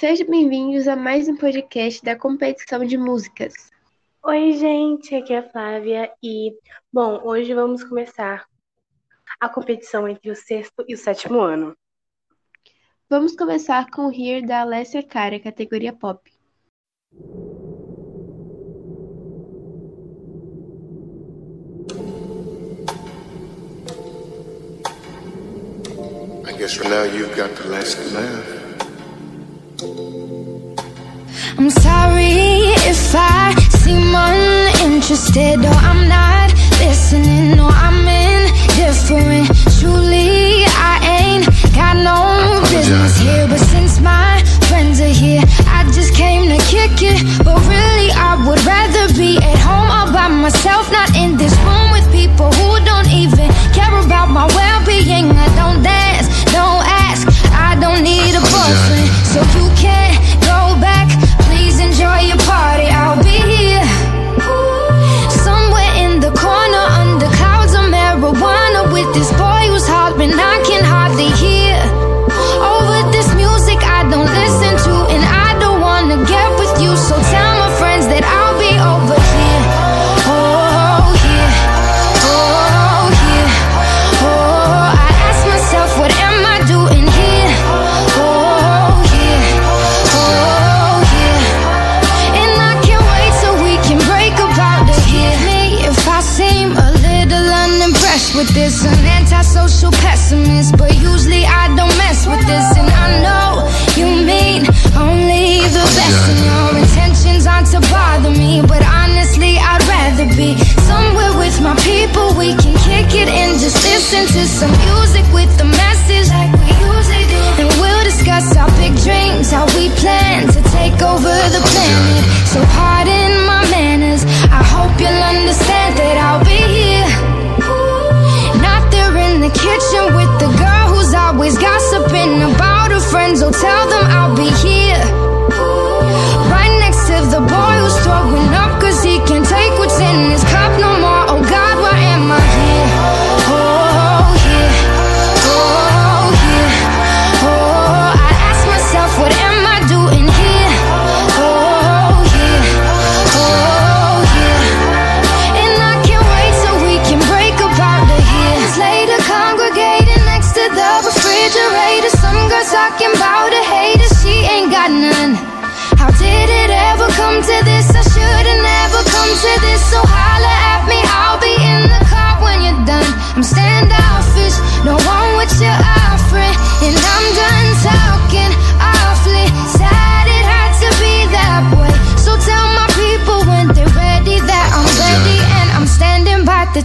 Sejam bem-vindos a mais um podcast da competição de músicas. Oi, gente, aqui é a Flávia e, bom, hoje vamos começar a competição entre o sexto e o sétimo ano. Vamos começar com o Here da Alessia Cara, categoria pop. I guess for now you've got the last laugh. I'm sorry if I seem uninterested or I'm not listen to some music with the masses, like we usually do. And we'll discuss our big dreams, how we plan to take over the planet. So pardon my manners. I hope you'll understand that I'll be here. Not there in the kitchen with the girl who's always gossiping about.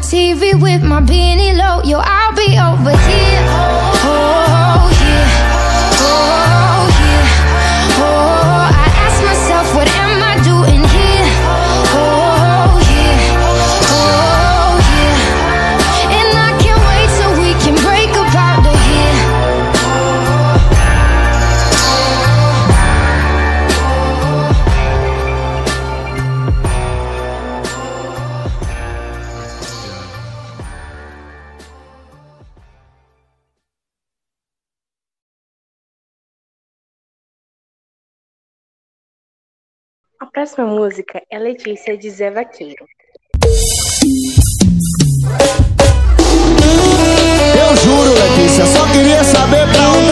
TV with my beanie low, yo, I A próxima música é Letícia de Zé Vaqueiro. Eu juro, Letícia, só queria saber pra onde.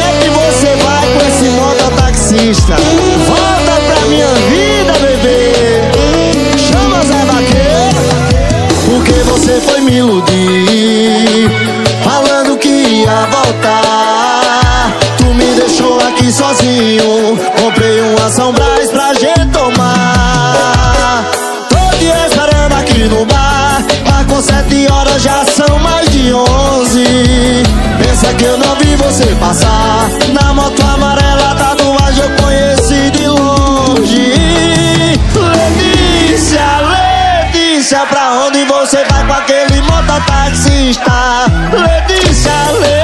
você passar. Na moto amarela, tatuagem eu conheci de longe. Letícia, Letícia, pra onde você vai com aquele mototaxista? Letícia, Letícia.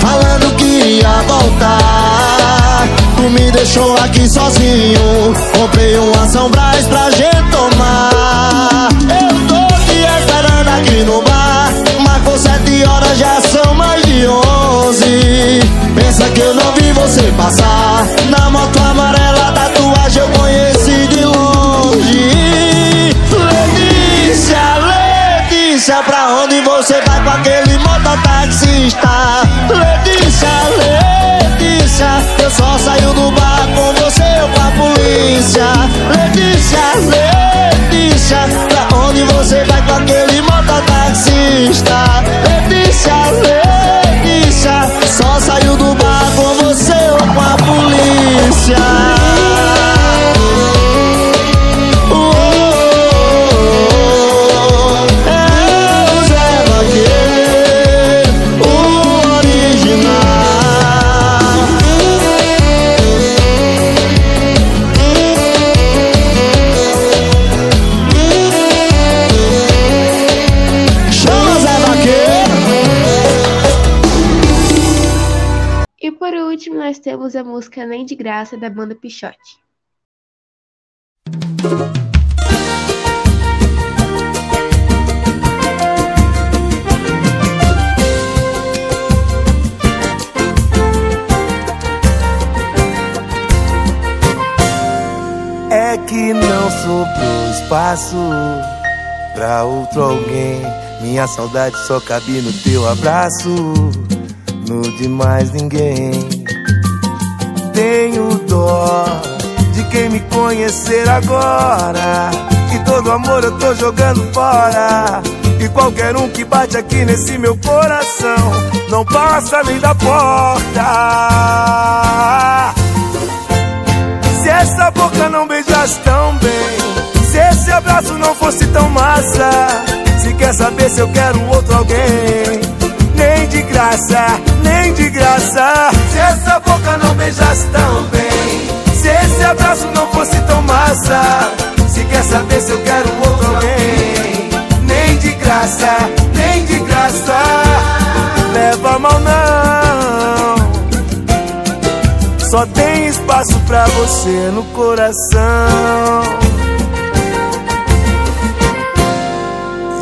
Falando que ia voltar. Tu me deixou aqui sozinho Comprei uma São Brás pra gente tomar Eu tô te esperando aqui no bar Marcou sete horas, já são mais de onze. Pensa que eu não vi você passar Na moto amarela. Mototaxista? Último, nós temos a música Nem de Graça da banda Pichote. É que não sobrou espaço pra outro alguém. Minha saudade só cabe no teu abraço, no de mais ninguém. Tenho dó de quem me conhecer agora. Que todo amor eu tô jogando fora. E qualquer um que bate aqui nesse meu coração não passa nem da porta. Se essa boca não beijasse tão bem, se esse abraço não fosse tão massa, se quer saber se eu quero outro alguém, nem de graça, nem de graça. Beijasse tão bem, se esse abraço não fosse tão massa, se quer saber se eu quero outro alguém, nem de graça, nem de graça. Leva mal não. Só tem espaço pra você no coração.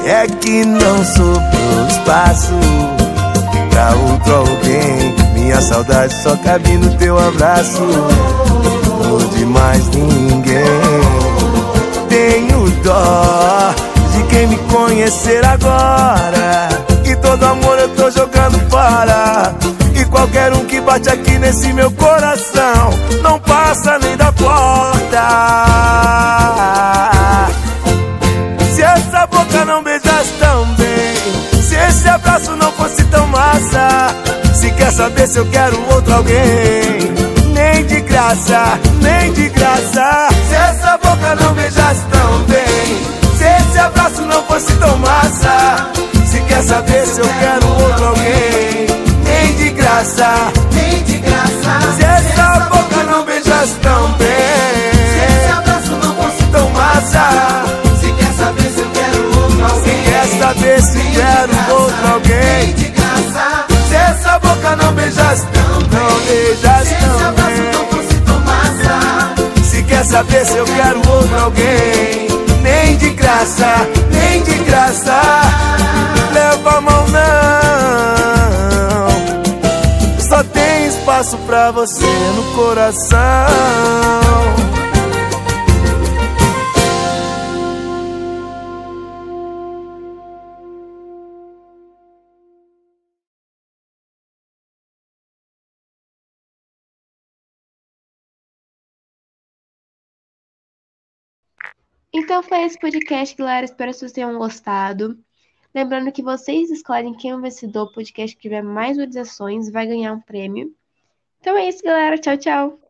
É que não sobrou espaço pra outro alguém. Saudade só cabe no teu abraço, no de mais ninguém. Tenho dó de quem me conhecer agora. E todo amor eu tô jogando fora. E qualquer um que bate aqui nesse meu coração não passa nem da porta. Se essa boca não beijasse tão bem, se esse abraço não fosse tão massa, saber se eu quero outro alguém, nem de graça, nem de graça. Se essa boca não beijasse tão bem, se esse abraço não fosse tão massa, se quer saber se eu quero outro alguém, nem de graça, nem de graça. Se essa boca não beijasse tão bem, se esse abraço não fosse tão massa, se quer saber se eu quero outro alguém, se quer saber se quero não beijasse tão bem, se quer saber se eu quero outro alguém, nem de graça, nem de graça, leva a mão não. Só tem espaço pra você no coração. Então foi esse podcast, galera. Espero que vocês tenham gostado. Lembrando que vocês escolhem quem é o vencedor. O podcast que tiver mais visualizações vai ganhar um prêmio. Então é isso, galera. Tchau, tchau.